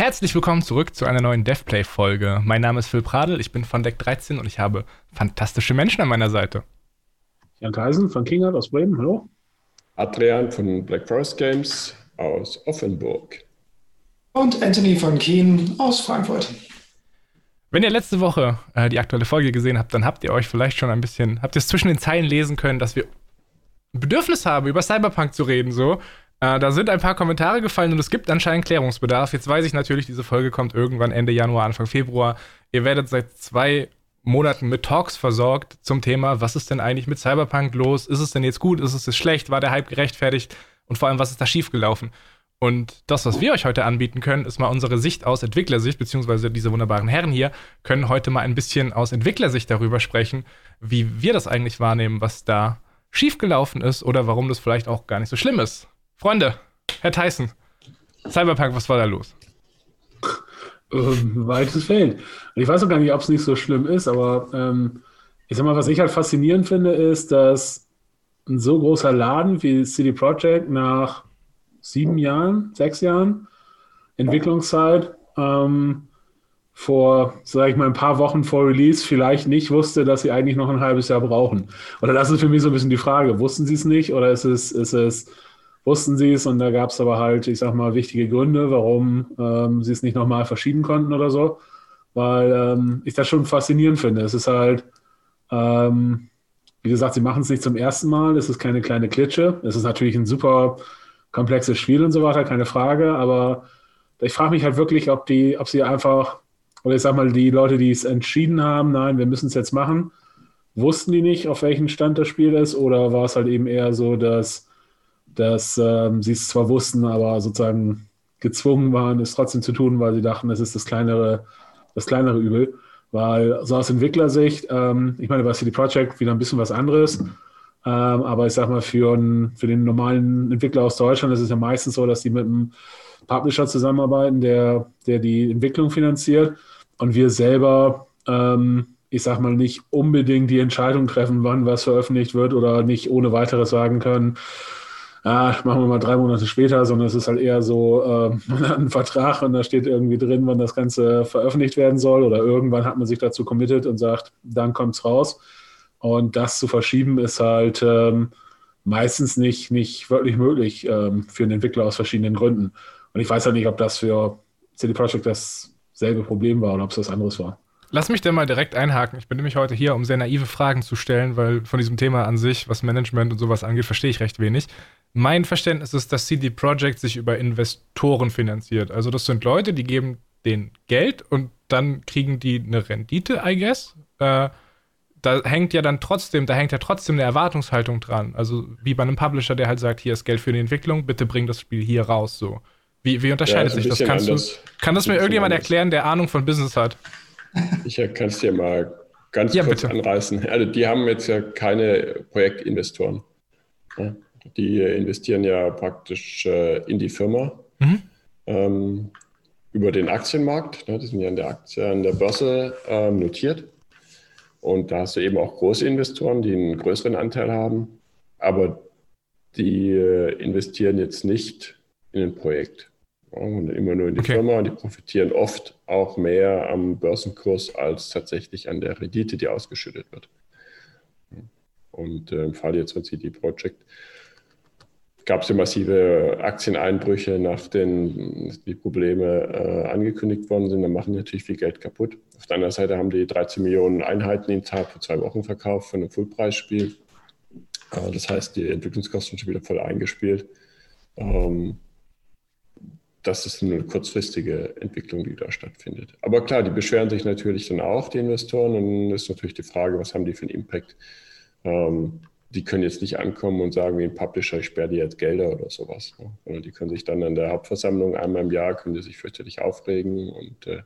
Herzlich willkommen zurück zu einer neuen DevPlay-Folge. Mein Name ist Phil Pradel, ich bin von Deck 13 und ich habe fantastische Menschen an meiner Seite. Jan Theisen von Kingart aus Bremen, hallo. Adrian von Black Forest Games aus Offenburg. Und Anthony von Keen aus Frankfurt. Wenn ihr letzte Woche äh, die aktuelle Folge gesehen habt, dann habt ihr euch vielleicht schon ein bisschen, habt ihr es zwischen den Zeilen lesen können, dass wir ein Bedürfnis haben, über Cyberpunk zu reden, so. Äh, da sind ein paar Kommentare gefallen und es gibt anscheinend Klärungsbedarf. Jetzt weiß ich natürlich, diese Folge kommt irgendwann Ende Januar, Anfang Februar. Ihr werdet seit zwei Monaten mit Talks versorgt zum Thema, was ist denn eigentlich mit Cyberpunk los? Ist es denn jetzt gut? Ist es jetzt schlecht? War der Hype gerechtfertigt? Und vor allem, was ist da schiefgelaufen? Und das, was wir euch heute anbieten können, ist mal unsere Sicht aus Entwicklersicht, beziehungsweise diese wunderbaren Herren hier können heute mal ein bisschen aus Entwicklersicht darüber sprechen, wie wir das eigentlich wahrnehmen, was da schiefgelaufen ist oder warum das vielleicht auch gar nicht so schlimm ist. Freunde, Herr Tyson, Cyberpunk, was war da los? Ähm, weites Feld. Ich weiß auch gar nicht, ob es nicht so schlimm ist, aber ähm, ich sag mal, was ich halt faszinierend finde, ist, dass ein so großer Laden wie CD Projekt nach sieben Jahren, sechs Jahren Entwicklungszeit ähm, vor, sage ich mal, ein paar Wochen vor Release vielleicht nicht wusste, dass sie eigentlich noch ein halbes Jahr brauchen. Oder das ist für mich so ein bisschen die Frage. Wussten sie es nicht oder ist es, ist es wussten sie es und da gab es aber halt, ich sag mal, wichtige Gründe, warum ähm, sie es nicht nochmal verschieben konnten oder so. Weil ähm, ich das schon faszinierend finde. Es ist halt, ähm, wie gesagt, sie machen es nicht zum ersten Mal, es ist keine kleine Klitsche. Es ist natürlich ein super komplexes Spiel und so weiter, keine Frage, aber ich frage mich halt wirklich, ob die, ob sie einfach, oder ich sag mal, die Leute, die es entschieden haben, nein, wir müssen es jetzt machen, wussten die nicht, auf welchem Stand das Spiel ist, oder war es halt eben eher so, dass dass ähm, sie es zwar wussten, aber sozusagen gezwungen waren, es trotzdem zu tun, weil sie dachten, es ist das kleinere, das kleinere Übel. Weil so aus Entwicklersicht, ähm, ich meine, bei CD Projekt wieder ein bisschen was anderes. Ähm, aber ich sag mal, für, ein, für den normalen Entwickler aus Deutschland ist es ja meistens so, dass die mit einem Publisher zusammenarbeiten, der, der die Entwicklung finanziert. Und wir selber, ähm, ich sag mal, nicht unbedingt die Entscheidung treffen, wann was veröffentlicht wird oder nicht ohne weiteres sagen können, ah, machen wir mal drei Monate später, sondern es ist halt eher so, äh, man hat einen Vertrag und da steht irgendwie drin, wann das Ganze veröffentlicht werden soll oder irgendwann hat man sich dazu committed und sagt, dann kommt es raus. Und das zu verschieben ist halt ähm, meistens nicht, nicht wirklich möglich ähm, für einen Entwickler aus verschiedenen Gründen. Und ich weiß halt nicht, ob das für CD Projekt dasselbe Problem war oder ob es was anderes war. Lass mich denn mal direkt einhaken. Ich bin nämlich heute hier, um sehr naive Fragen zu stellen, weil von diesem Thema an sich, was Management und sowas angeht, verstehe ich recht wenig. Mein Verständnis ist, dass CD Projekt sich über Investoren finanziert. Also das sind Leute, die geben denen Geld und dann kriegen die eine Rendite, I guess. Äh, da hängt ja dann trotzdem, da hängt ja trotzdem eine Erwartungshaltung dran. Also wie bei einem Publisher, der halt sagt, hier ist Geld für die Entwicklung, bitte bring das Spiel hier raus. So. Wie, wie unterscheidet ja, sich das? Kannst anders. du, kann das mir irgendjemand anders. erklären, der Ahnung von Business hat? Ich kann es dir mal ganz ja, kurz bitte. anreißen. Also die haben jetzt ja keine Projektinvestoren. Ja. Die investieren ja praktisch äh, in die Firma mhm. ähm, über den Aktienmarkt. Ne? Die sind ja an der Aktie, an der Börse ähm, notiert. Und da hast du eben auch große Investoren, die einen größeren Anteil haben. Aber die äh, investieren jetzt nicht in ein Projekt. Und immer nur in die okay. Firma und die profitieren oft auch mehr am Börsenkurs als tatsächlich an der Rendite, die ausgeschüttet wird. Und äh, im Fall jetzt von CD Projekt gab es ja massive Aktieneinbrüche, nachdem die Probleme äh, angekündigt worden sind. Da machen die natürlich viel Geld kaputt. Auf der anderen Seite haben die 13 Millionen Einheiten innerhalb von zwei Wochen verkauft von einem Fullpreisspiel. Äh, das heißt, die Entwicklungskosten sind schon wieder voll eingespielt. Ähm, das ist eine kurzfristige Entwicklung, die da stattfindet. Aber klar, die beschweren sich natürlich dann auch, die Investoren. Und dann ist natürlich die Frage, was haben die für einen Impact? Ähm, die können jetzt nicht ankommen und sagen, wie ein Publisher, ich sperre dir jetzt Gelder oder sowas. Ne? Sondern die können sich dann an der Hauptversammlung einmal im Jahr, können die sich fürchterlich aufregen. Und äh,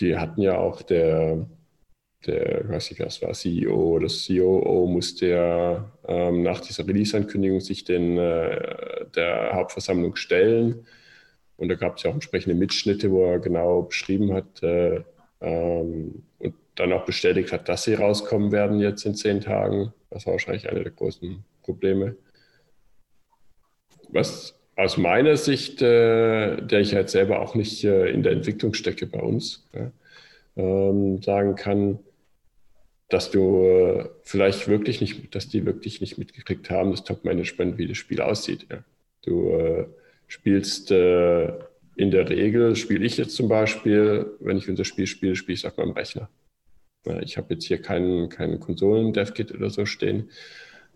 die hatten ja auch der, der, ich weiß nicht, was war, CEO oder COO musste ja ähm, nach dieser Release-Ankündigung sich den, äh, der Hauptversammlung stellen. Und da gab es ja auch entsprechende Mitschnitte, wo er genau beschrieben hat äh, ähm, und dann auch bestätigt hat, dass sie rauskommen werden jetzt in zehn Tagen. Das war wahrscheinlich eine der großen Probleme. Was aus meiner Sicht, äh, der ich halt selber auch nicht äh, in der Entwicklung stecke bei uns, ja, ähm, sagen kann, dass du äh, vielleicht wirklich nicht, dass die wirklich nicht mitgekriegt haben, das Top-Management, wie das Spiel aussieht. Ja. Du äh, spielst äh, in der Regel, spiele ich jetzt zum Beispiel, wenn ich unser Spiel spiele, spiele ich es auf meinem Rechner. Ich habe jetzt hier keinen, keinen Konsolen-Dev-Kit oder so stehen.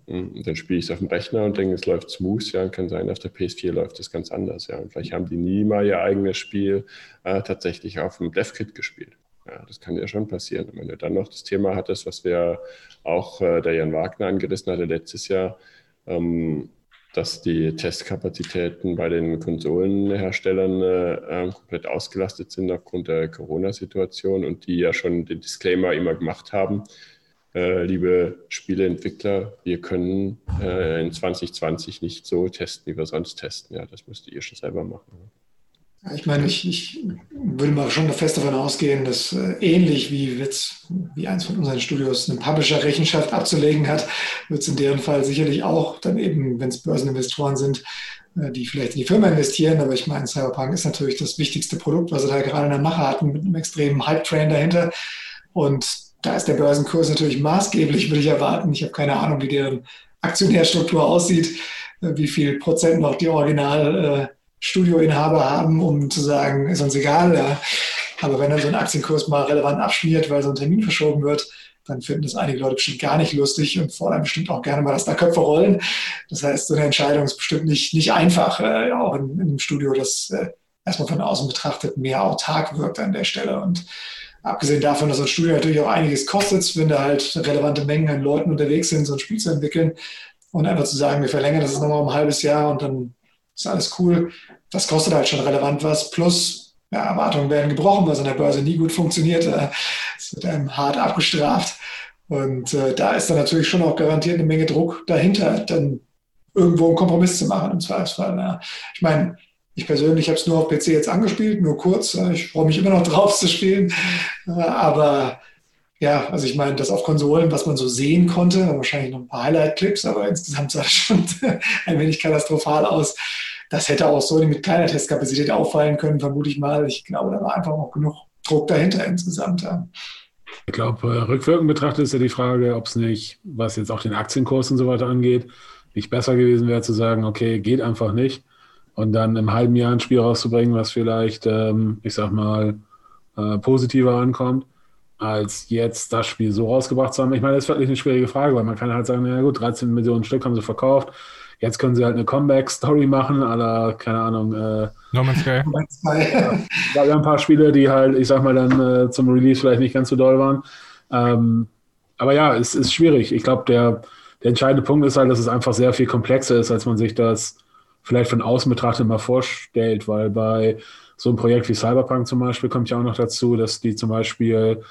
Und hm, dann spiele ich es auf dem Rechner und denke, es läuft smooth, ja, und kann sein, auf der PS4 läuft es ganz anders, ja. Und vielleicht haben die nie mal ihr eigenes Spiel äh, tatsächlich auf dem Dev-Kit gespielt. Ja, das kann ja schon passieren. Und wenn du dann noch das Thema hattest, was wir auch äh, der Jan Wagner angerissen hatte letztes Jahr, ähm, dass die Testkapazitäten bei den Konsolenherstellern äh, ähm, komplett ausgelastet sind aufgrund der Corona-Situation und die ja schon den Disclaimer immer gemacht haben. Äh, liebe Spieleentwickler, wir können äh, in 2020 nicht so testen, wie wir sonst testen. Ja, das müsst ihr schon selber machen. Ich meine, ich, ich würde mal schon fest davon ausgehen, dass äh, ähnlich wie Witz, wie eins von unseren Studios eine Publisher Rechenschaft abzulegen hat, wird es in deren Fall sicherlich auch dann eben, wenn es Börseninvestoren sind, äh, die vielleicht in die Firma investieren. Aber ich meine, Cyberpunk ist natürlich das wichtigste Produkt, was sie da gerade in der Mache hatten, mit einem extremen Hype-Train dahinter. Und da ist der Börsenkurs natürlich maßgeblich, würde ich erwarten. Ich habe keine Ahnung, wie deren Aktionärstruktur aussieht, äh, wie viel Prozent noch die Original- äh, Studioinhaber haben, um zu sagen, ist uns egal. Ja. Aber wenn dann so ein Aktienkurs mal relevant abschmiert, weil so ein Termin verschoben wird, dann finden das einige Leute bestimmt gar nicht lustig und fordern bestimmt auch gerne mal, dass da Köpfe rollen. Das heißt, so eine Entscheidung ist bestimmt nicht, nicht einfach, äh, auch in, in, einem Studio, das äh, erstmal von außen betrachtet mehr autark wirkt an der Stelle. Und abgesehen davon, dass so ein Studio natürlich auch einiges kostet, wenn da halt relevante Mengen an Leuten unterwegs sind, so ein Spiel zu entwickeln und einfach zu sagen, wir verlängern das nochmal um ein halbes Jahr und dann ist alles cool. Das kostet halt schon relevant was. Plus, ja, Erwartungen werden gebrochen, was an der Börse nie gut funktioniert. Äh, es wird einem hart abgestraft. Und äh, da ist dann natürlich schon auch garantiert eine Menge Druck dahinter, dann irgendwo einen Kompromiss zu machen im Zweifelsfall. Ja. Ich meine, ich persönlich habe es nur auf PC jetzt angespielt, nur kurz. Ich freue mich immer noch drauf zu spielen. Äh, aber ja, also ich meine, das auf Konsolen, was man so sehen konnte, wahrscheinlich noch ein paar Highlight-Clips, aber insgesamt sah es schon ein wenig katastrophal aus. Das hätte auch so mit kleiner Testkapazität auffallen können, vermute ich mal. Ich glaube, da war einfach auch genug Druck dahinter insgesamt. Ich glaube, äh, rückwirkend betrachtet ist ja die Frage, ob es nicht, was jetzt auch den Aktienkurs und so weiter angeht, nicht besser gewesen wäre zu sagen, okay, geht einfach nicht. Und dann im halben Jahr ein Spiel rauszubringen, was vielleicht, ähm, ich sag mal, äh, positiver ankommt, als jetzt das Spiel so rausgebracht zu haben. Ich meine, das ist wirklich eine schwierige Frage, weil man kann halt sagen, na gut, 13 Millionen Stück haben sie verkauft. Jetzt können sie halt eine Comeback-Story machen, aller, keine Ahnung, äh, No Man's Sky. ja, da waren ein paar Spiele, die halt, ich sag mal, dann äh, zum Release vielleicht nicht ganz so doll waren. Ähm, aber ja, es ist schwierig. Ich glaube, der, der entscheidende Punkt ist halt, dass es einfach sehr viel komplexer ist, als man sich das vielleicht von außen betrachtet mal vorstellt, weil bei so einem Projekt wie Cyberpunk zum Beispiel kommt ja auch noch dazu, dass die zum Beispiel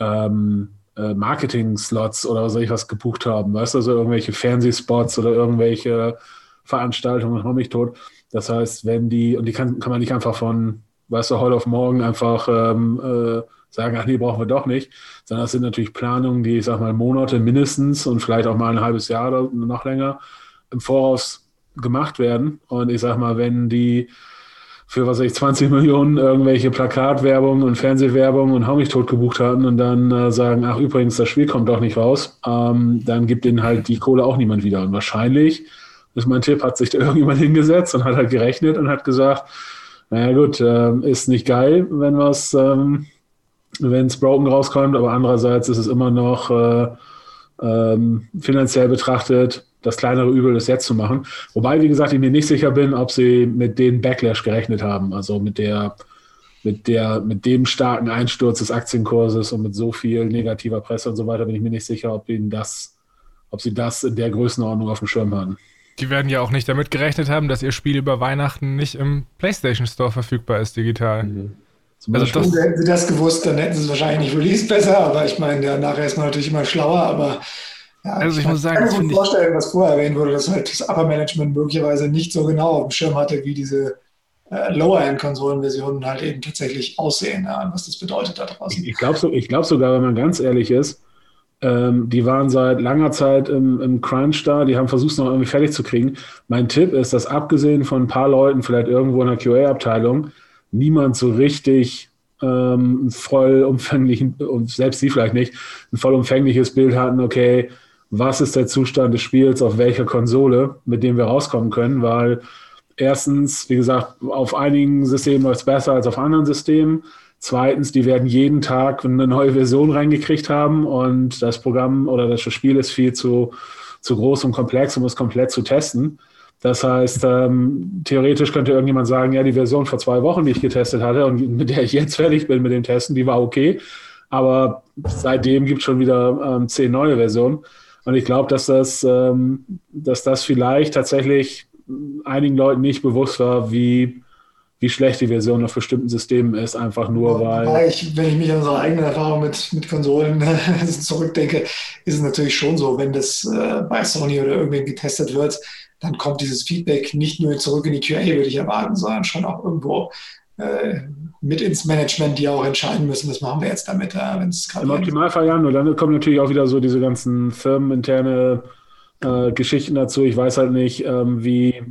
ähm, äh, Marketing-Slots oder was weiß ich was gebucht haben, weißt du, also irgendwelche Fernsehspots oder irgendwelche Veranstaltungen, noch mich tot. Das heißt, wenn die, und die kann, kann man nicht einfach von, weißt du, heute auf morgen einfach ähm, äh, sagen, ach nee, brauchen wir doch nicht, sondern das sind natürlich Planungen, die, ich sag mal, Monate mindestens und vielleicht auch mal ein halbes Jahr oder noch länger im Voraus gemacht werden. Und ich sag mal, wenn die für was ich 20 Millionen irgendwelche Plakatwerbung und Fernsehwerbung und hau mich tot gebucht hatten und dann äh, sagen, ach übrigens, das Spiel kommt doch nicht raus, ähm, dann gibt ihnen halt die Kohle auch niemand wieder. Und wahrscheinlich, das ist mein Tipp, hat sich da irgendjemand hingesetzt und hat halt gerechnet und hat gesagt, naja gut, äh, ist nicht geil, wenn was, ähm, wenn es broken rauskommt, aber andererseits ist es immer noch äh, ähm, finanziell betrachtet das kleinere Übel, das jetzt zu machen. Wobei, wie gesagt, ich mir nicht sicher bin, ob sie mit den Backlash gerechnet haben, also mit der, mit der, mit dem starken Einsturz des Aktienkurses und mit so viel negativer Presse und so weiter, bin ich mir nicht sicher, ob ihnen das, ob sie das in der Größenordnung auf dem Schirm hatten. Die werden ja auch nicht damit gerechnet haben, dass ihr Spiel über Weihnachten nicht im PlayStation Store verfügbar ist, digital. Mhm. Also das, hätten sie das gewusst, dann hätten sie es wahrscheinlich nicht released besser, aber ich meine, ja, nachher ist man natürlich immer schlauer, aber ja, also ich, ich muss sagen, kann mir gut vorstellen, was vorher erwähnt wurde, dass halt das Upper Management möglicherweise nicht so genau auf dem Schirm hatte, wie diese äh, Lower-End-Konsolenversionen halt eben tatsächlich aussehen ja, und was das bedeutet da draußen. Ich glaube so, glaub sogar, wenn man ganz ehrlich ist, Ähm, die waren seit langer Zeit im, im Crunch da, die haben versucht, es noch irgendwie fertig zu kriegen. Mein Tipp ist, dass abgesehen von ein paar Leuten, vielleicht irgendwo in der QA-Abteilung, niemand so richtig ähm, vollumfänglichen, und selbst sie vielleicht nicht, ein vollumfängliches Bild hatten, okay, was ist der Zustand des Spiels auf welcher Konsole, mit dem wir rauskommen können, weil erstens, wie gesagt, auf einigen Systemen läuft es besser als auf anderen Systemen. Zweitens, die werden jeden Tag eine neue Version reingekriegt haben und das Programm oder das Spiel ist viel zu, zu groß und komplex, um es komplett zu testen. Das heißt, ähm, theoretisch könnte irgendjemand sagen, ja, die Version vor zwei Wochen, die ich getestet hatte und mit der ich jetzt fertig bin mit dem Testen, die war okay. Aber seitdem gibt es schon wieder ähm, zehn neue Versionen. Und ich glaube, dass das, ähm, dass das vielleicht tatsächlich einigen Leuten nicht bewusst war, wie, wie schlecht die Version auf bestimmten Systemen ist, einfach nur weil. Ich, wenn ich mich an unsere eigene Erfahrung mit, mit Konsolen zurückdenke, ist es natürlich schon so, wenn das äh, bei Sony oder irgendwem getestet wird, dann kommt dieses Feedback nicht nur zurück in die QA, würde ich erwarten, sondern schon auch irgendwo äh, mit ins Management, die auch entscheiden müssen, was machen wir jetzt damit, ja, wenn es Im Optimalfall ja, und dann kommen natürlich auch wieder so diese ganzen firmeninterne äh, Geschichten dazu. Ich weiß halt nicht, ähm, wie,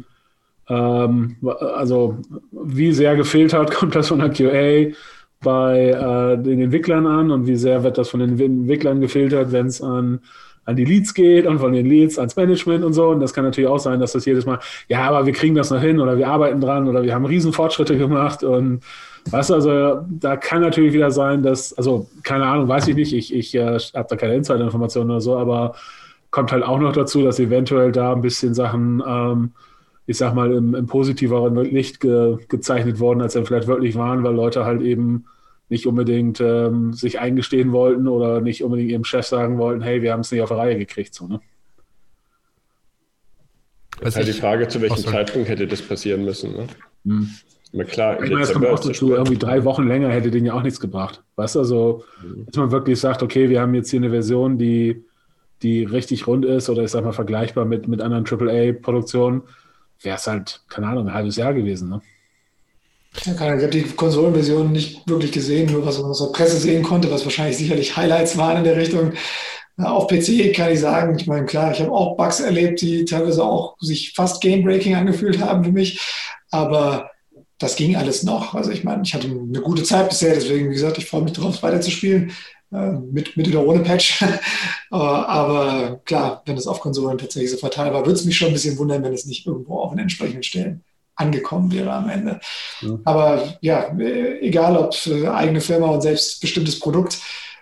ähm, also wie sehr gefiltert kommt das von der QA bei äh, den Entwicklern an und wie sehr wird das von den Entwicklern gefiltert, wenn es an an die Leads geht und von den Leads ans Management und so. Und das kann natürlich auch sein, dass das jedes Mal, ja, aber wir kriegen das noch hin oder wir arbeiten dran oder wir haben Riesenfortschritte gemacht und Weißt du, also da kann natürlich wieder sein, dass, also keine Ahnung, weiß ich nicht, ich, ich äh, habe da keine Insider-Informationen oder so, aber kommt halt auch noch dazu, dass eventuell da ein bisschen Sachen, ähm, ich sag mal, im, im positiveren Licht ge, gezeichnet worden, als sie vielleicht wirklich waren, weil Leute halt eben nicht unbedingt ähm, sich eingestehen wollten oder nicht unbedingt ihrem Chef sagen wollten, hey, wir haben es nicht auf die Reihe gekriegt. So, ne? Das ist halt die Frage, zu welchem Zeitpunkt hätte das passieren müssen. Ne? Hm. Na klar, ich meine, das kommt auch dazu, irgendwie drei Wochen länger hätte den ja auch nichts gebracht. Weißt du, also, mhm. dass man wirklich sagt, okay, wir haben jetzt hier eine Version, die, die richtig rund ist oder ich sag mal vergleichbar mit, mit anderen AAA-Produktionen, wäre es halt, keine Ahnung, ein halbes Jahr gewesen. Ne? Ja, ich habe die Konsolenversion nicht wirklich gesehen, nur was man aus der Presse sehen konnte, was wahrscheinlich sicherlich Highlights waren in der Richtung. Auf PC kann ich sagen, ich meine, klar, ich habe auch Bugs erlebt, die teilweise auch sich fast Game-Breaking angefühlt haben für mich. Aber das ging alles noch. Also ich meine, ich hatte eine gute Zeit bisher, deswegen, wie gesagt, ich freue mich darauf, weiterzuspielen, äh, mit, mit oder ohne Patch. aber klar, wenn es auf Konsolen tatsächlich so fatal war, würde es mich schon ein bisschen wundern, wenn es nicht irgendwo auf den entsprechenden Stellen angekommen wäre am Ende. Ja. Aber ja, egal ob äh, eigene Firma und selbstbestimmtes Produkt,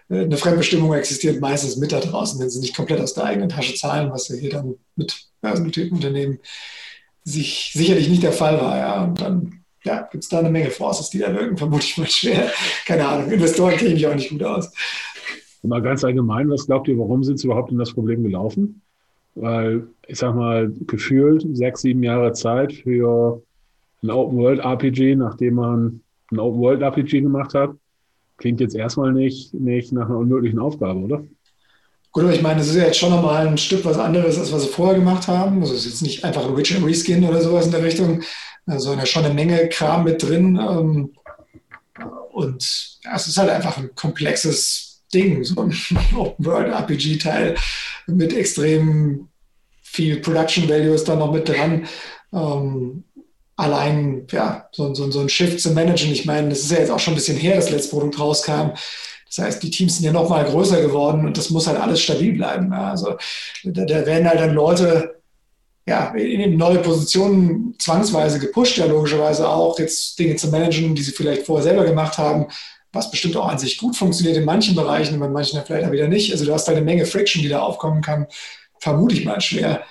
äh, eine Fremdbestimmung existiert meistens mit da draußen, wenn sie nicht komplett aus der eigenen Tasche zahlen, was ja hier dann mit börsennotierten Unternehmen sich sicherlich nicht der Fall war. Ja. Und dann ja, gibt es da eine Menge Forces, die da wirken, vermute ich mal schwer. Keine Ahnung, Investoren kenne ich auch nicht gut aus. Mal ganz allgemein, was glaubt ihr, warum sind sie überhaupt in das Problem gelaufen? Weil, ich sag mal, gefühlt sechs, sieben Jahre Zeit für ein Open-World-RPG, nachdem man ein Open-World-RPG gemacht hat, klingt jetzt erstmal nicht, nicht nach einer unmöglichen Aufgabe, oder? Gut, aber ich meine, das ist ja jetzt schon nochmal ein Stück was anderes, als was sie vorher gemacht haben. Also es ist jetzt nicht einfach ein Witcher Reskin oder sowas in der Richtung, also ja schon eine Menge Kram mit drin. Ähm, und ja, es ist halt einfach ein komplexes Ding, so ein Open-World-RPG-Teil mit extrem viel Production Value ist da noch mit dran. Ähm, allein ja, so, so, so ein Shift zu managen. Ich meine, das ist ja jetzt auch schon ein bisschen her, das letzte Produkt rauskam. Das heißt, die Teams sind ja noch mal größer geworden und das muss halt alles stabil bleiben. Also da, da werden halt dann Leute ja, in neue Positionen zwangsweise gepusht, ja logischerweise auch, jetzt Dinge zu managen, die sie vielleicht vorher selber gemacht haben, was bestimmt auch an sich gut funktioniert in manchen Bereichen, in manchen vielleicht auch wieder nicht. Also du hast da eine Menge Friction, die da aufkommen kann, vermute ich mal schwer.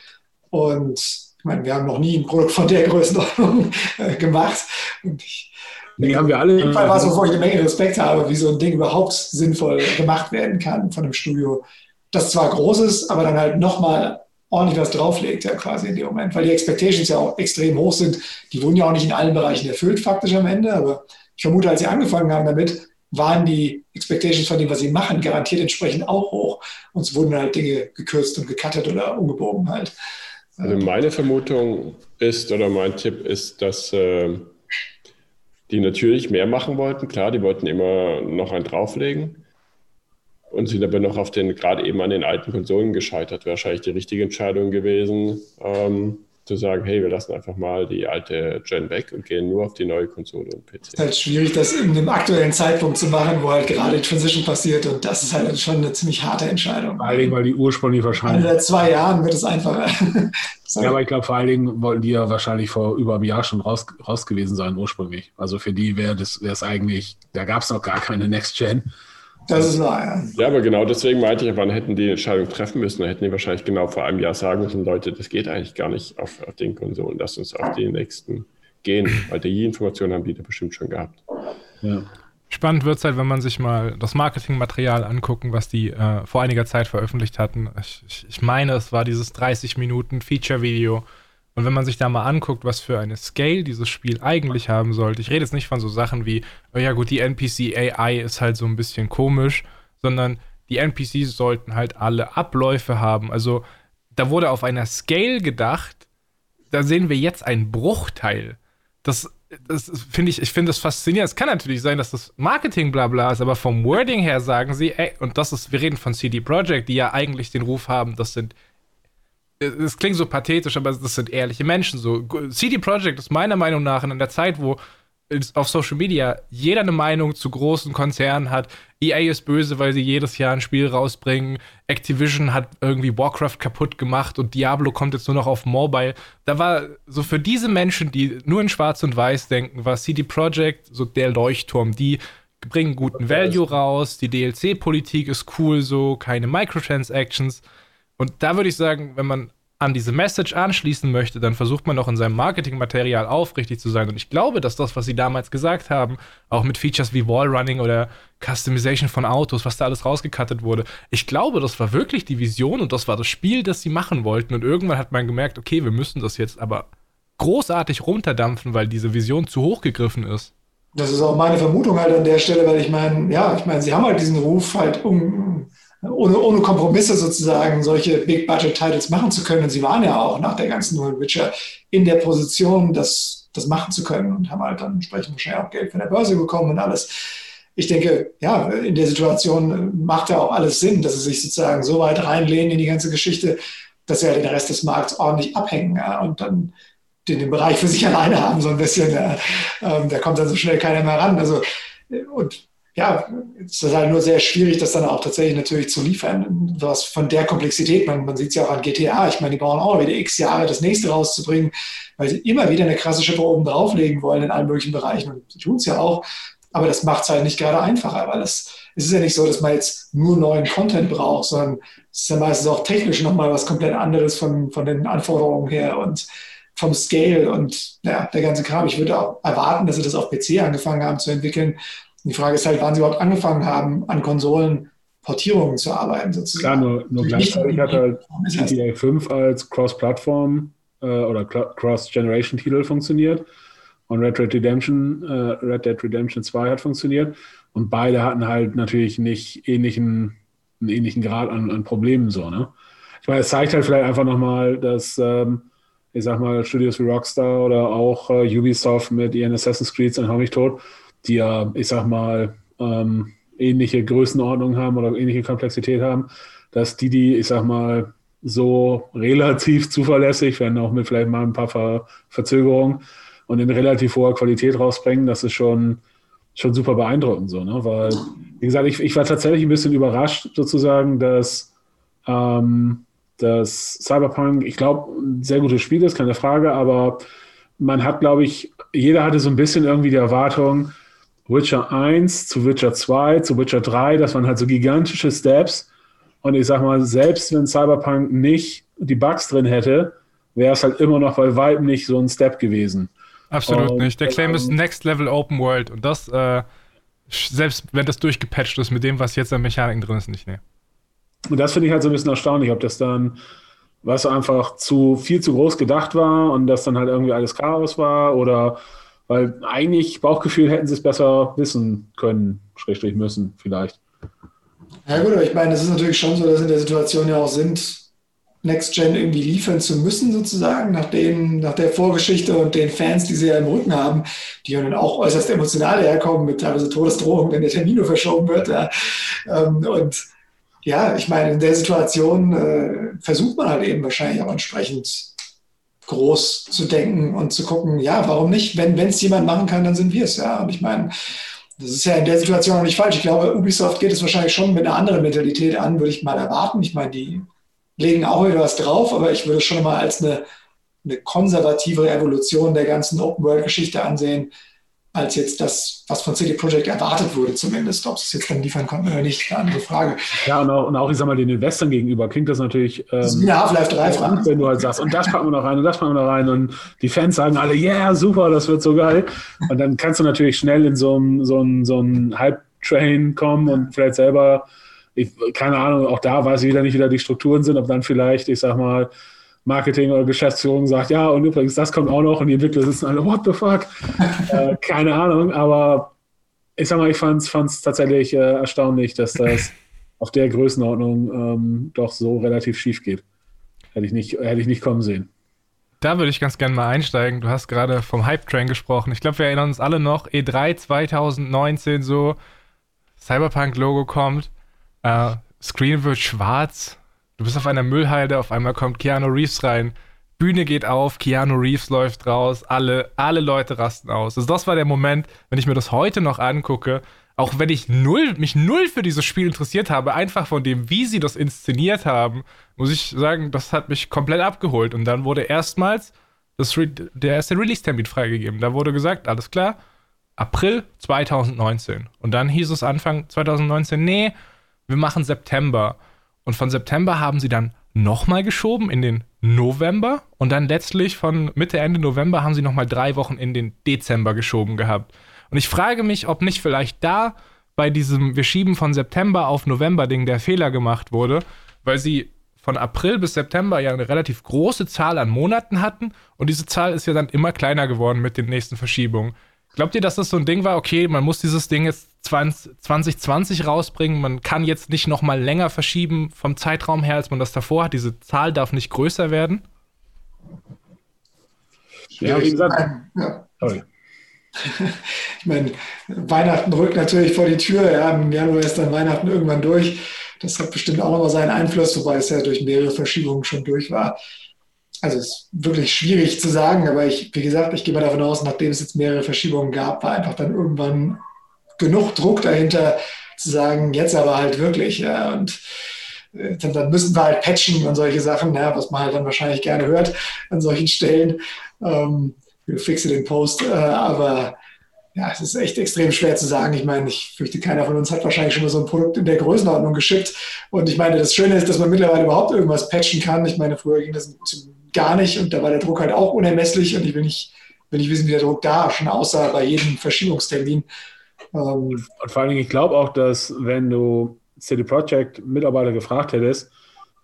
Und meine, wir haben noch nie ein Produkt von der Größenordnung äh, gemacht. Und ich, die haben wir alle. In dem Fall war es, wovor ich eine Menge Respekt habe, wie so ein Ding überhaupt sinnvoll gemacht werden kann von einem Studio, das zwar groß ist, aber dann halt nochmal ordentlich was drauflegt, ja, quasi in dem Moment, weil die Expectations ja auch extrem hoch sind. Die wurden ja auch nicht in allen Bereichen erfüllt, faktisch am Ende, aber ich vermute, als sie angefangen haben damit, waren die Expectations von dem, was sie machen, garantiert entsprechend auch hoch. Und es wurden halt Dinge gekürzt und gecuttet oder umgebogen halt. Also meine Vermutung ist, oder mein Tipp ist, dass äh, die natürlich mehr machen wollten. Klar, die wollten immer noch einen drauflegen. und sind aber noch auf den, gerade eben an den alten Konsolen gescheitert. Wäre wahrscheinlich die richtige Entscheidung gewesen, ähm, zu sagen, hey, wir lassen einfach mal die alte Gen weg und gehen nur auf die neue Konsole und PC. Es ist halt schwierig, das in einem aktuellen Zeitpunkt zu machen, wo halt gerade die Transition passiert und das ist halt schon eine ziemlich harte Entscheidung. Vor allen Dingen, weil die ursprünglich wahrscheinlich... Seit zwei Jahren wird es einfacher. ja, aber ich glaube, vor allen Dingen wollten die ja wahrscheinlich vor über einem Jahr schon raus, raus gewesen sein ursprünglich. Also für die wäre es eigentlich, da gab es noch gar keine Next Gen. Das ist wahr, ja. Ja, aber genau deswegen meinte ich, wann hätten die Entscheidung treffen müssen? Da hätten die wahrscheinlich genau vor einem Jahr sagen müssen, Leute, das geht eigentlich gar nicht auf, auf den Konsolen, lass uns auf die nächsten gehen, weil die Informationen haben die da bestimmt schon gehabt. Ja. Spannend wird es halt, wenn man sich mal das Marketingmaterial angucken, was die äh, vor einiger Zeit veröffentlicht hatten. Ich, ich, ich meine, es war dieses 30 Minuten Feature-Video, und wenn man sich da mal anguckt, was für eine Scale dieses Spiel eigentlich haben sollte, ich rede jetzt nicht von so Sachen wie, oh ja gut, die NPC AI ist halt so ein bisschen komisch, sondern die NPCs sollten halt alle Abläufe haben. Also da wurde auf einer Scale gedacht, da sehen wir jetzt einen Bruchteil. Das, das finde ich, ich finde das faszinierend. Es kann natürlich sein, dass das Marketing blabla ist, aber vom Wording her sagen sie, ey, und das ist, wir reden von CD Projekt, die ja eigentlich den Ruf haben, das sind es klingt so pathetisch, aber das sind ehrliche Menschen. So, CD Projekt ist meiner Meinung nach in der Zeit, wo auf Social Media jeder eine Meinung zu großen Konzernen hat. EA ist böse, weil sie jedes Jahr ein Spiel rausbringen. Activision hat irgendwie Warcraft kaputt gemacht und Diablo kommt jetzt nur noch auf Mobile. Da war so für diese Menschen, die nur in Schwarz und Weiß denken, war CD Projekt so der Leuchtturm. Die bringen guten Value raus, die DLC-Politik ist cool so, keine Microtransactions. Und da würde ich sagen, wenn man an diese Message anschließen möchte, dann versucht man auch in seinem Marketingmaterial aufrichtig zu sein. Und ich glaube, dass das, was sie damals gesagt haben, auch mit Features wie Wallrunning oder Customization von Autos, was da alles rausgekattet wurde, ich glaube, das war wirklich die Vision und das war das Spiel, das sie machen wollten. Und irgendwann hat man gemerkt, okay, wir müssen das jetzt aber großartig runterdampfen, weil diese Vision zu hoch gegriffen ist. Das ist auch meine Vermutung halt an der Stelle, weil ich meine, ja, ich meine, sie haben halt diesen Ruf halt um ohne, ohne Kompromisse sozusagen solche Big-Budget-Titles machen zu können. Und sie waren ja auch nach der ganzen Null Witcher in der Position, das, das machen zu können und haben halt dann entsprechend wahrscheinlich auch Geld von der Börse bekommen und alles. Ich denke, ja, in der Situation macht ja auch alles Sinn, dass sie sich sozusagen so weit reinlehnen in die ganze Geschichte, dass sie halt den Rest des Markts ordentlich abhängen ja, und dann den, den Bereich für sich alleine haben, so ein bisschen. Ja. Ähm, da kommt dann so schnell keiner mehr ran. Also, und ja, es ist halt nur sehr schwierig, das dann auch tatsächlich natürlich zu liefern. Was von der Komplexität, man, man sieht es ja auch an GTA, ich meine, die brauchen auch wieder x Jahre, das nächste rauszubringen, weil sie immer wieder eine krasse Schippe oben drauflegen wollen in allen möglichen Bereichen. Und sie tun es ja auch, aber das macht es halt nicht gerade einfacher, weil es, es ist ja nicht so, dass man jetzt nur neuen Content braucht, sondern es ist ja meistens auch technisch nochmal was komplett anderes von, von den Anforderungen her und vom Scale und ja, der ganze Kram. Ich würde auch erwarten, dass sie das auf PC angefangen haben zu entwickeln die Frage ist halt, wann sie überhaupt angefangen haben, an Konsolen Portierungen zu arbeiten, sozusagen. Klar, nur, nur gleichzeitig hat halt GTA 5 als Cross-Plattform äh, oder Cross-Generation-Titel funktioniert und Red Dead Redemption, äh, Red Dead Redemption 2 hat funktioniert und beide hatten halt natürlich nicht ähnlichen, einen ähnlichen Grad an, an Problemen so, ne? Ich meine, es zeigt halt vielleicht einfach nochmal, dass ähm, ich sag mal, Studios wie Rockstar oder auch äh, Ubisoft mit ihren Assassin's Creed und Hau mich tot, die ja, ich sag mal, ähm, ähnliche Größenordnung haben oder ähnliche Komplexität haben, dass die, die, ich sag mal, so relativ zuverlässig, wenn auch mit vielleicht mal ein paar Ver Verzögerungen und in relativ hoher Qualität rausbringen, das ist schon, schon super beeindruckend so, ne? Weil, wie gesagt, ich, ich war tatsächlich ein bisschen überrascht sozusagen, dass, ähm, dass Cyberpunk, ich glaube, ein sehr gutes Spiel ist, keine Frage, aber man hat, glaube ich, jeder hatte so ein bisschen irgendwie die Erwartung, Witcher 1 zu Witcher 2 zu Witcher 3, das waren halt so gigantische Steps. Und ich sag mal, selbst wenn Cyberpunk nicht die Bugs drin hätte, wäre es halt immer noch bei weitem nicht so ein Step gewesen. Absolut und, nicht. Der Claim ähm, ist Next Level Open World und das, äh, selbst wenn das durchgepatcht ist mit dem, was jetzt an Mechaniken drin ist, nicht, ne. Und das finde ich halt so ein bisschen erstaunlich, ob das dann, was einfach zu viel zu groß gedacht war und das dann halt irgendwie alles Chaos war oder weil eigentlich, Bauchgefühl, hätten sie es besser wissen können, schrägstrich müssen, vielleicht. Ja gut, aber ich meine, es ist natürlich schon so, dass in der Situation ja auch sind, Next Gen irgendwie liefern zu müssen, sozusagen, nach, den, nach der Vorgeschichte und den Fans, die sie ja im Rücken haben, die ja dann auch äußerst emotional herkommen, mit teilweise Todesdrohungen, wenn der Termin nur verschoben wird. Ja. Ähm, und ja, ich meine, in der Situation äh, versucht man halt eben wahrscheinlich auch entsprechend groß zu denken und zu gucken, ja, warum nicht? Wenn es jemand machen kann, dann sind wir es, ja. Und ich meine, das ist ja in der Situation auch nicht falsch. Ich glaube, Ubisoft geht es wahrscheinlich schon mit einer anderen Mentalität an, würde ich mal erwarten. Ich meine, die legen auch wieder was drauf, aber ich würde es schon mal als eine, eine konservative Evolution der ganzen Open-World-Geschichte ansehen, als jetzt das, was von CD Projekt erwartet wurde, zumindest. Ob sie es jetzt dann liefern konnten oder nicht, eine andere Frage. Ja, und auch, und auch ich sag mal, den Investoren gegenüber klingt das natürlich. Ähm, das ist wie eine Half-Life 3 Frage. Wenn du halt sagst, und das packen wir noch rein und das packen wir noch rein und die Fans sagen alle, yeah, super, das wird so geil. Und dann kannst du natürlich schnell in so ein, so so Hype-Train kommen und vielleicht selber, ich, keine Ahnung, auch da weiß ich wieder nicht, wie da die Strukturen sind, ob dann vielleicht, ich sag mal, Marketing oder Geschäftsführung sagt, ja, und übrigens, das kommt auch noch und die Entwickler sitzen alle, what the fuck? äh, keine Ahnung, aber ich sag mal, ich fand es tatsächlich äh, erstaunlich, dass das auf der Größenordnung ähm, doch so relativ schief geht. Hätte ich nicht, hätte ich nicht kommen sehen. Da würde ich ganz gerne mal einsteigen. Du hast gerade vom Hype-Train gesprochen. Ich glaube, wir erinnern uns alle noch, E3 2019 so, Cyberpunk-Logo kommt, äh, Screen wird schwarz, Du bist auf einer Müllhalde, auf einmal kommt Keanu Reeves rein. Bühne geht auf, Keanu Reeves läuft raus, alle, alle Leute rasten aus. Also das war der Moment, wenn ich mir das heute noch angucke, auch wenn ich null, mich null für dieses Spiel interessiert habe, einfach von dem, wie sie das inszeniert haben, muss ich sagen, das hat mich komplett abgeholt. Und dann wurde erstmals das der erste Release-Termin freigegeben. Da wurde gesagt, alles klar, April 2019. Und dann hieß es Anfang 2019, nee, wir machen September. Und von September haben sie dann nochmal geschoben in den November und dann letztlich von Mitte, Ende November haben sie nochmal drei Wochen in den Dezember geschoben gehabt. Und ich frage mich, ob nicht vielleicht da bei diesem Wir schieben von September auf November-Ding der Fehler gemacht wurde, weil sie von April bis September ja eine relativ große Zahl an Monaten hatten und diese Zahl ist ja dann immer kleiner geworden mit den nächsten Verschiebungen. Glaubt ihr, dass das so ein Ding war, okay, man muss dieses Ding jetzt 20, 2020 rausbringen, man kann jetzt nicht noch mal länger verschieben vom Zeitraum her, als man das davor hat, diese Zahl darf nicht größer werden? Ja, wie gesagt, ja. Ich meine, Weihnachten rückt natürlich vor die Tür. Ja, Im Januar ist dann Weihnachten irgendwann durch. Das hat bestimmt auch nochmal seinen Einfluss, wobei es ja durch mehrere Verschiebungen schon durch war also ist wirklich schwierig zu sagen, aber ich, wie gesagt, ich gehe mal davon aus, nachdem es jetzt mehrere Verschiebungen gab, war einfach dann irgendwann genug Druck dahinter, zu sagen, jetzt aber halt wirklich. Ja, und äh, dann, dann müssen wir halt patchen und solche Sachen, ja, was man halt dann wahrscheinlich gerne hört an solchen Stellen. Ähm, fixe den Post, äh, aber ja, es ist echt extrem schwer zu sagen. Ich meine, ich fürchte, keiner von uns hat wahrscheinlich schon mal so ein Produkt in der Größenordnung geschickt. Und ich meine, das Schöne ist, dass man mittlerweile überhaupt irgendwas patchen kann. Ich meine, früher ging das gar nicht und da war der Druck halt auch unermesslich und ich will nicht, will nicht wissen, wie der Druck da schon aussah bei jedem Verschiebungstermin. Ähm, und vor allen Dingen, ich glaube auch, dass wenn du CD Projekt Mitarbeiter gefragt hättest,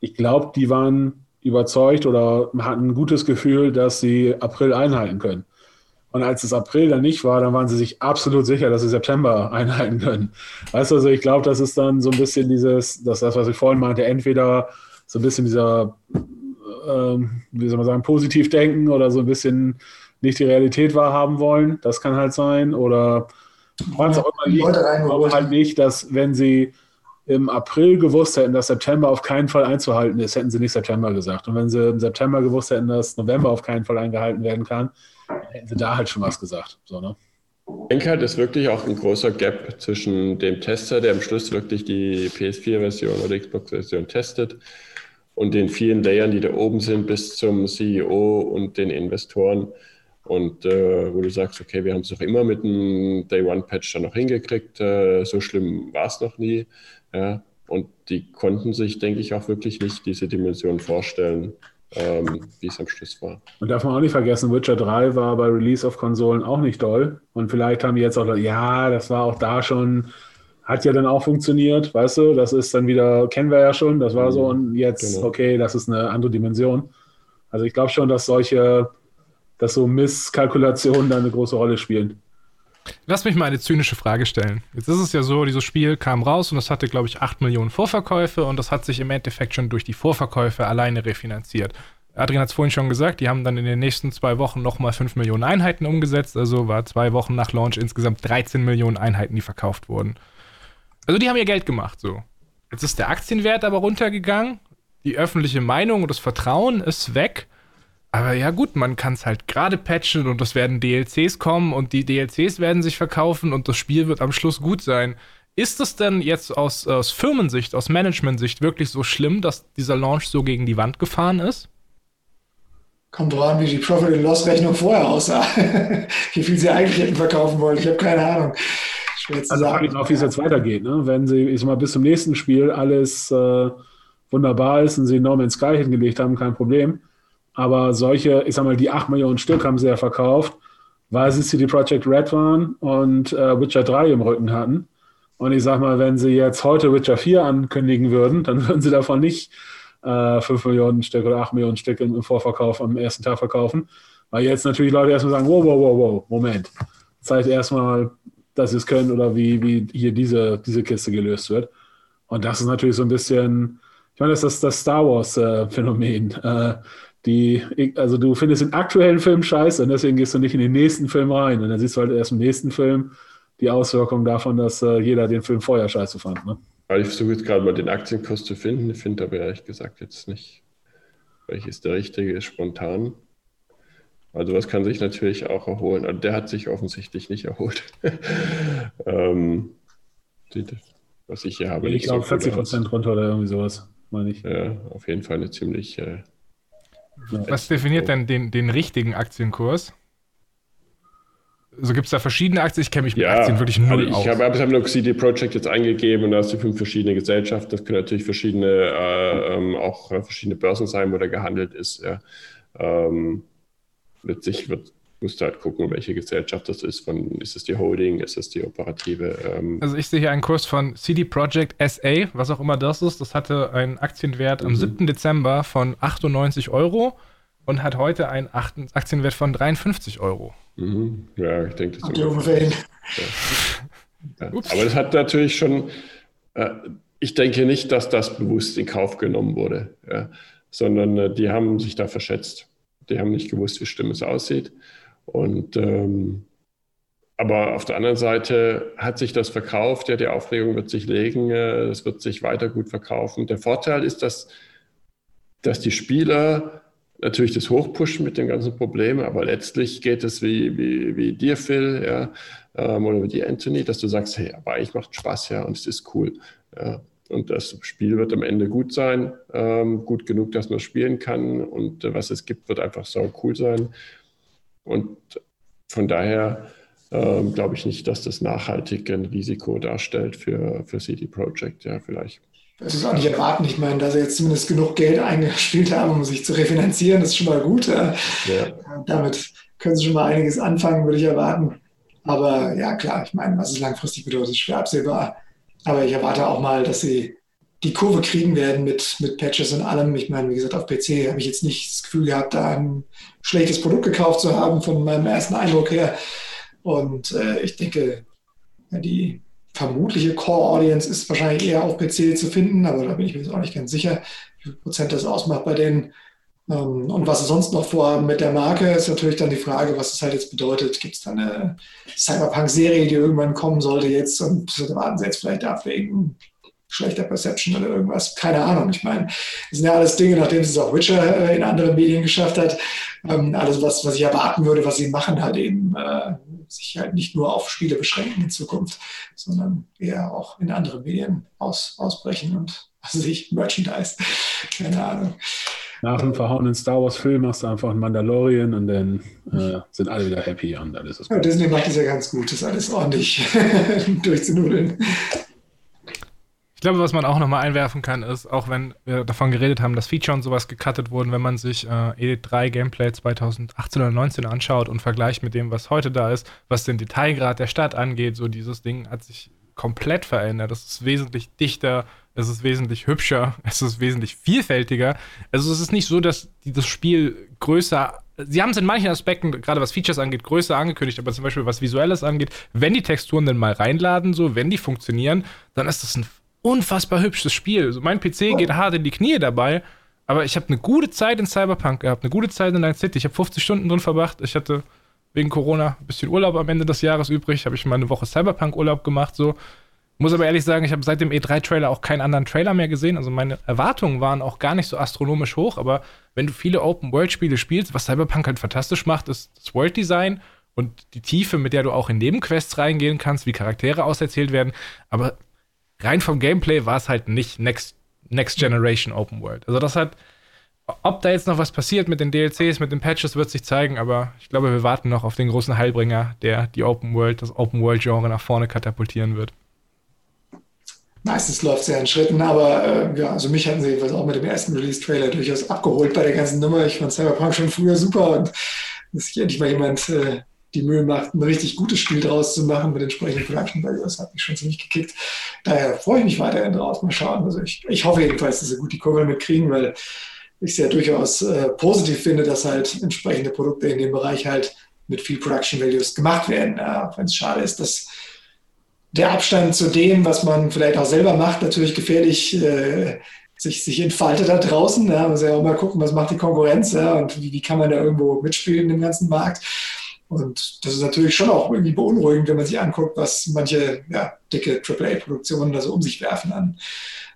ich glaube, die waren überzeugt oder hatten ein gutes Gefühl, dass sie April einhalten können. Und als es April dann nicht war, dann waren sie sich absolut sicher, dass sie September einhalten können. Weißt du, also ich glaube, das ist dann so ein bisschen dieses, das, das was ich vorhin meinte, entweder so ein bisschen dieser ähm, wie soll man sagen, positiv denken oder so ein bisschen nicht die Realität wahrhaben wollen. Das kann halt sein. Oder was auch immer liegt. Halt nicht, dass wenn sie im April gewusst hätten, dass September auf keinen Fall einzuhalten ist, hätten sie nicht September gesagt. Und wenn sie im September gewusst hätten, dass November auf keinen Fall eingehalten werden kann, hätten sie da halt schon was gesagt. So, ne? Ich denke halt, ist wirklich auch ein großer Gap zwischen dem Tester, der am Schluss wirklich die PS4-Version oder Xbox-Version testet, und den vielen Layern, die da oben sind, bis zum CEO und den Investoren. Und äh, wo du sagst, okay, wir haben es doch immer mit einem Day One Patch dann noch hingekriegt, äh, so schlimm war es noch nie. Ja. Und die konnten sich, denke ich, auch wirklich nicht diese Dimension vorstellen, ähm, wie es am Schluss war. Und darf man auch nicht vergessen, Witcher 3 war bei Release auf Konsolen auch nicht doll. Und vielleicht haben die jetzt auch, ja, das war auch da schon hat ja dann auch funktioniert, weißt du, das ist dann wieder, kennen wir ja schon, das war so mhm. und jetzt, genau. okay, das ist eine andere Dimension. Also ich glaube schon, dass solche, dass so Misskalkulationen da eine große Rolle spielen. Lass mich mal eine zynische Frage stellen. Jetzt ist es ja so, dieses Spiel kam raus und es hatte, glaube ich, 8 Millionen Vorverkäufe und das hat sich im Endeffekt schon durch die Vorverkäufe alleine refinanziert. Adrian hat es vorhin schon gesagt, die haben dann in den nächsten zwei Wochen nochmal 5 Millionen Einheiten umgesetzt, also war zwei Wochen nach Launch insgesamt 13 Millionen Einheiten, die verkauft wurden. Also die haben ihr Geld gemacht, so. Jetzt ist der Aktienwert aber runtergegangen. Die öffentliche Meinung und das Vertrauen ist weg. Aber ja gut, man kann es halt gerade patchen und es werden DLCs kommen und die DLCs werden sich verkaufen und das Spiel wird am Schluss gut sein. Ist es denn jetzt aus, aus Firmensicht, aus Managementsicht wirklich so schlimm, dass dieser Launch so gegen die Wand gefahren ist? Kommt drauf an, wie die Profit-and-Loss-Rechnung vorher aussah. wie viel sie eigentlich hätten verkaufen wollen. Ich habe keine Ahnung. also frage ich auch, wie es jetzt weitergeht. Ne? Wenn sie, ich sag mal, bis zum nächsten Spiel alles äh, wunderbar ist und sie No Man's Sky hingelegt haben, kein Problem. Aber solche, ich sag mal, die 8 Millionen Stück haben sie ja verkauft, weil sie CD Projekt Red waren und äh, Witcher 3 im Rücken hatten. Und ich sag mal, wenn sie jetzt heute Witcher 4 ankündigen würden, dann würden sie davon nicht äh, 5 Millionen Stück oder 8 Millionen Stück im, Vorverkauf am ersten Tag verkaufen. Weil jetzt natürlich Leute erstmal sagen, wow, wow, wow, wow, Moment. Zeigt erstmal, dass sie es können oder wie, wie hier diese, diese Kiste gelöst wird. Und das ist natürlich so ein bisschen, ich meine, das ist das Star Wars-Phänomen. Äh, die, also du findest den aktuellen Film scheiße und deswegen gehst du nicht in den nächsten Film rein. Und dann siehst du halt erst im nächsten Film die Auswirkung davon, dass äh, jeder den Film vorher scheiße fand. Ne? ich versuche jetzt gerade mal den Aktienkurs zu finden. Ich finde aber ehrlich gesagt jetzt nicht, welches der richtige ist, spontan. Also was kann sich natürlich auch erholen. Also der hat sich offensichtlich nicht erholt. ähm, was ich hier habe. Ich glaube so 40 Prozent runter oder irgendwie sowas, meine ich. Ja, auf jeden Fall eine ziemlich äh, was definiert denn den, den richtigen Aktienkurs? Also gibt es da verschiedene Aktien? Ich kenne mich mit ja, Aktien wirklich null also ich aus. Habe, ich habe nur CD Projekt jetzt eingegeben und da hast du fünf verschiedene Gesellschaften. Das können natürlich verschiedene, äh, ähm, auch verschiedene Börsen sein, wo da gehandelt ist. Ja. Ähm, letztlich wird musst du halt gucken, welche Gesellschaft das ist. Von, ist es die Holding, ist es die operative? Ähm also ich sehe hier einen Kurs von CD Projekt SA, was auch immer das ist. Das hatte einen Aktienwert mhm. am 7. Dezember von 98 Euro und hat heute einen Aktienwert von 53 Euro. Mhm. Ja, ich denke, das ist ungefähr. Ja. Ja. Aber das hat natürlich schon, äh, ich denke nicht, dass das bewusst in Kauf genommen wurde, ja, sondern äh, die haben sich da verschätzt. Die haben nicht gewusst, wie schlimm es aussieht. Und ähm, aber auf der anderen Seite hat sich das verkauft, ja, die Aufregung wird sich legen, äh, es wird sich weiter gut verkaufen. Der Vorteil ist, dass, dass die Spieler natürlich das hochpushen mit den ganzen Problemen, aber letztlich geht es wie, wie, wie dir, Phil, ja, ähm, oder wie dir, Anthony, dass du sagst, hey, aber eigentlich macht Spaß, ja, und es ist cool. Ja. Und das Spiel wird am Ende gut sein, ähm, gut genug, dass man spielen kann und äh, was es gibt, wird einfach so cool sein. Und von daher äh, glaube ich nicht, dass das nachhaltig ein Risiko darstellt für, für CD Projekt, ja, vielleicht. Das ist auch nicht erwarten. Ich meine, dass sie jetzt zumindest genug Geld eingespielt haben, um sich zu refinanzieren, ist schon mal gut. Ja. Damit können sie schon mal einiges anfangen, würde ich erwarten. Aber ja, klar, ich meine, was es langfristig bedeutet, ist schwer absehbar. Aber ich erwarte auch mal, dass sie die Kurve kriegen werden mit, mit Patches und allem. Ich meine, wie gesagt, auf PC habe ich jetzt nicht das Gefühl gehabt, da ein schlechtes Produkt gekauft zu haben, von meinem ersten Eindruck her. Und äh, ich denke, die vermutliche Core-Audience ist wahrscheinlich eher auf PC zu finden, aber da bin ich mir jetzt auch nicht ganz sicher, wie viel Prozent das ausmacht bei denen. Ähm, und was sie sonst noch vorhaben mit der Marke, ist natürlich dann die Frage, was das halt jetzt bedeutet. Gibt es da eine Cyberpunk-Serie, die irgendwann kommen sollte jetzt und warten sie jetzt vielleicht ab wegen schlechter Perception oder irgendwas. Keine Ahnung. Ich meine, das sind ja alles Dinge, nachdem es auch Witcher äh, in anderen Medien geschafft hat. Ähm, alles, was, was ich erwarten würde, was sie machen, halt eben äh, sich halt nicht nur auf Spiele beschränken in Zukunft, sondern eher auch in andere Medien aus, ausbrechen und was weiß ich, Merchandise. Keine Ahnung. Nach einem verhauenen Star Wars-Film machst du einfach einen Mandalorian und dann äh, sind alle wieder happy und alles ist gut. Ja, Disney macht das ja ganz gut, das alles ordentlich durchzunudeln. Ich glaube, was man auch nochmal einwerfen kann, ist, auch wenn wir davon geredet haben, dass Feature und sowas gecuttet wurden, wenn man sich äh, E3 Gameplay 2018 oder 2019 anschaut und vergleicht mit dem, was heute da ist, was den Detailgrad der Stadt angeht, so dieses Ding hat sich komplett verändert. Es ist wesentlich dichter, es ist wesentlich hübscher, es ist wesentlich vielfältiger. Also es ist nicht so, dass die, das Spiel größer Sie haben es in manchen Aspekten, gerade was Features angeht, größer angekündigt, aber zum Beispiel was Visuelles angeht, wenn die Texturen dann mal reinladen, so, wenn die funktionieren, dann ist das ein unfassbar hübsches Spiel. Also mein PC geht hart in die Knie dabei, aber ich habe eine gute Zeit in Cyberpunk gehabt, eine gute Zeit in Night City. Ich habe 50 Stunden drin verbracht. Ich hatte wegen Corona ein bisschen Urlaub am Ende des Jahres übrig, habe ich mal eine Woche Cyberpunk-Urlaub gemacht, so. Muss aber ehrlich sagen, ich habe seit dem E3-Trailer auch keinen anderen Trailer mehr gesehen. Also meine Erwartungen waren auch gar nicht so astronomisch hoch. Aber wenn du viele Open-World-Spiele spielst, was Cyberpunk halt fantastisch macht, ist das World-Design und die Tiefe, mit der du auch in Nebenquests reingehen kannst, wie Charaktere auserzählt werden. Aber rein vom Gameplay war es halt nicht Next, Next Generation Open World. Also das hat, ob da jetzt noch was passiert mit den DLCs, mit den Patches, wird sich zeigen, aber ich glaube, wir warten noch auf den großen Heilbringer, der die Open World, das Open World Genre nach vorne katapultieren wird. Meistens läuft es ja in Schritten, aber äh, ja, also mich hatten sie jedenfalls auch mit dem ersten Release-Trailer durchaus abgeholt bei der ganzen Nummer. Ich fand Cyberpunk schon früher super und dass sich endlich mal jemand äh, die Mühe macht, ein richtig gutes Spiel draus zu machen mit entsprechenden Production Values, hat mich schon ziemlich gekickt. Daher freue ich mich weiterhin drauf. Mal schauen. Also ich, ich hoffe jedenfalls, dass sie gut die Kurve damit kriegen, weil ich es ja durchaus äh, positiv finde, dass halt entsprechende Produkte in dem Bereich halt mit viel Production Values gemacht werden. Ja, Wenn es schade ist, dass der Abstand zu dem, was man vielleicht auch selber macht, natürlich gefährlich äh, sich, sich entfaltet da draußen. Ja. Man muss ja auch mal gucken, was macht die Konkurrenz ja, und wie, wie kann man da irgendwo mitspielen im ganzen Markt. Und das ist natürlich schon auch irgendwie beunruhigend, wenn man sich anguckt, was manche ja, dicke AAA-Produktionen da so um sich werfen an,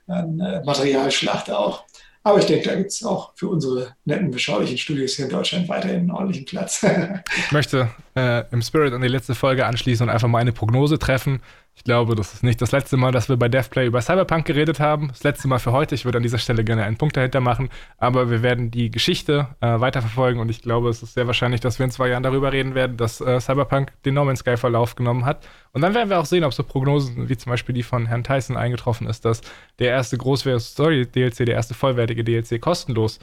an äh, Materialschlacht auch. Aber ich denke, da gibt es auch für unsere netten, beschaulichen Studios hier in Deutschland weiterhin einen ordentlichen Platz. ich möchte äh, im Spirit an die letzte Folge anschließen und einfach mal eine Prognose treffen. Ich glaube, das ist nicht das letzte Mal, dass wir bei DevPlay über Cyberpunk geredet haben. Das letzte Mal für heute. Ich würde an dieser Stelle gerne einen Punkt dahinter machen. Aber wir werden die Geschichte äh, weiterverfolgen und ich glaube, es ist sehr wahrscheinlich, dass wir in zwei Jahren darüber reden werden, dass äh, Cyberpunk den No Man's Sky Verlauf genommen hat. Und dann werden wir auch sehen, ob so Prognosen wie zum Beispiel die von Herrn Tyson eingetroffen ist, dass der erste großwertige Story-DLC, der erste vollwertige DLC kostenlos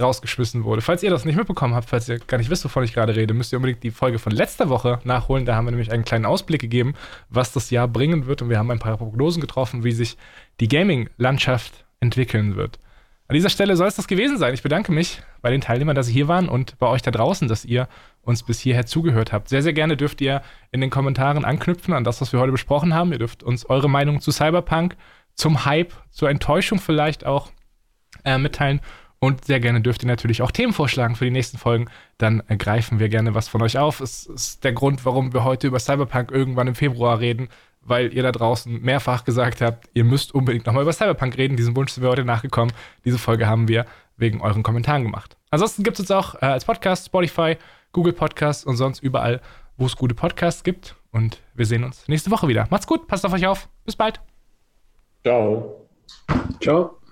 rausgeschmissen wurde. Falls ihr das nicht mitbekommen habt, falls ihr gar nicht wisst, wovon ich gerade rede, müsst ihr unbedingt die Folge von letzter Woche nachholen. Da haben wir nämlich einen kleinen Ausblick gegeben, was das Jahr bringen wird. Und wir haben ein paar Prognosen getroffen, wie sich die Gaming-Landschaft entwickeln wird. An dieser Stelle soll es das gewesen sein. Ich bedanke mich bei den Teilnehmern, dass sie hier waren und bei euch da draußen, dass ihr uns bis hierher zugehört habt. Sehr, sehr gerne dürft ihr in den Kommentaren anknüpfen an das, was wir heute besprochen haben. Ihr dürft uns eure Meinung zu Cyberpunk, zum Hype, zur Enttäuschung vielleicht auch äh, mitteilen und sehr gerne dürft ihr natürlich auch Themen vorschlagen für die nächsten Folgen. Dann greifen wir gerne was von euch auf. Es ist der Grund, warum wir heute über Cyberpunk irgendwann im Februar reden, weil ihr da draußen mehrfach gesagt habt, ihr müsst unbedingt nochmal über Cyberpunk reden. Diesen Wunsch sind wir heute nachgekommen. Diese Folge haben wir wegen euren Kommentaren gemacht. Ansonsten gibt es uns auch äh, als Podcast, Spotify, Google Podcasts und sonst überall, wo es gute Podcasts gibt. Und wir sehen uns nächste Woche wieder. Macht's gut, passt auf euch auf. Bis bald. Ciao. Ciao.